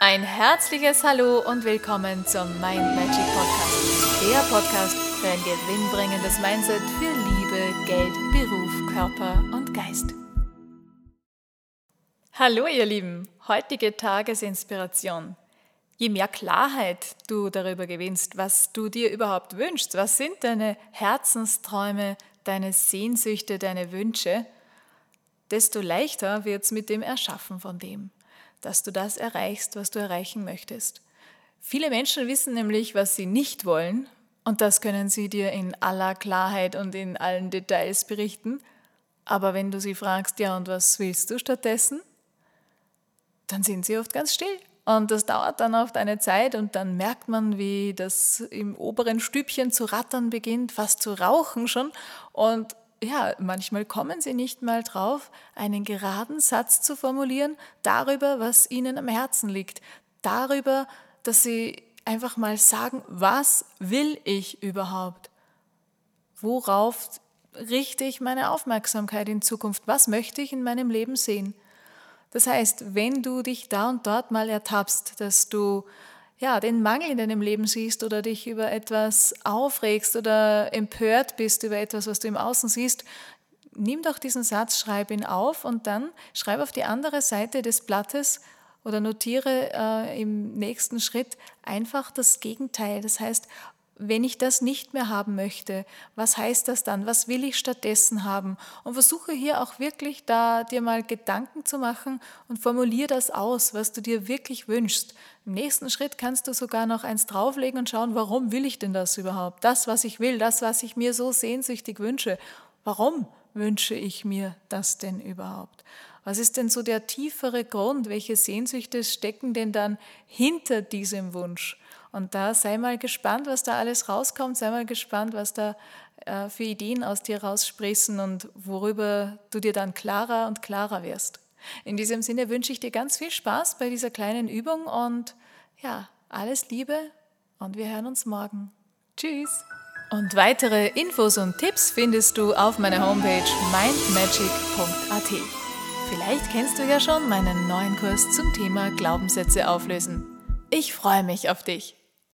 Ein herzliches Hallo und willkommen zum Mind Magic Podcast. Der Podcast für ein gewinnbringendes Mindset für Liebe, Geld, Beruf, Körper und Geist. Hallo ihr Lieben, heutige Tagesinspiration. Je mehr Klarheit du darüber gewinnst, was du dir überhaupt wünschst, was sind deine Herzensträume, deine Sehnsüchte, deine Wünsche, desto leichter wird es mit dem Erschaffen von dem dass du das erreichst, was du erreichen möchtest. Viele Menschen wissen nämlich, was sie nicht wollen, und das können sie dir in aller Klarheit und in allen Details berichten. Aber wenn du sie fragst, ja, und was willst du stattdessen? Dann sind sie oft ganz still. Und das dauert dann oft eine Zeit und dann merkt man, wie das im oberen Stübchen zu rattern beginnt, fast zu rauchen schon. Und ja, manchmal kommen sie nicht mal drauf, einen geraden Satz zu formulieren darüber, was ihnen am Herzen liegt, darüber, dass sie einfach mal sagen, was will ich überhaupt? Worauf richte ich meine Aufmerksamkeit in Zukunft? Was möchte ich in meinem Leben sehen? Das heißt, wenn du dich da und dort mal ertappst, dass du ja, den Mangel in deinem Leben siehst oder dich über etwas aufregst oder empört bist über etwas, was du im Außen siehst, nimm doch diesen Satz, schreib ihn auf und dann schreib auf die andere Seite des Blattes oder notiere äh, im nächsten Schritt einfach das Gegenteil. Das heißt, wenn ich das nicht mehr haben möchte, was heißt das dann? Was will ich stattdessen haben? Und versuche hier auch wirklich da dir mal Gedanken zu machen und formuliere das aus, was du dir wirklich wünschst. Im nächsten Schritt kannst du sogar noch eins drauflegen und schauen, warum will ich denn das überhaupt? Das, was ich will, das, was ich mir so sehnsüchtig wünsche. Warum wünsche ich mir das denn überhaupt? Was ist denn so der tiefere Grund? Welche Sehnsüchte stecken denn dann hinter diesem Wunsch? Und da sei mal gespannt, was da alles rauskommt, sei mal gespannt, was da äh, für Ideen aus dir rausspritzen und worüber du dir dann klarer und klarer wirst. In diesem Sinne wünsche ich dir ganz viel Spaß bei dieser kleinen Übung und ja, alles Liebe und wir hören uns morgen. Tschüss! Und weitere Infos und Tipps findest du auf meiner Homepage mindmagic.at. Vielleicht kennst du ja schon meinen neuen Kurs zum Thema Glaubenssätze auflösen. Ich freue mich auf dich.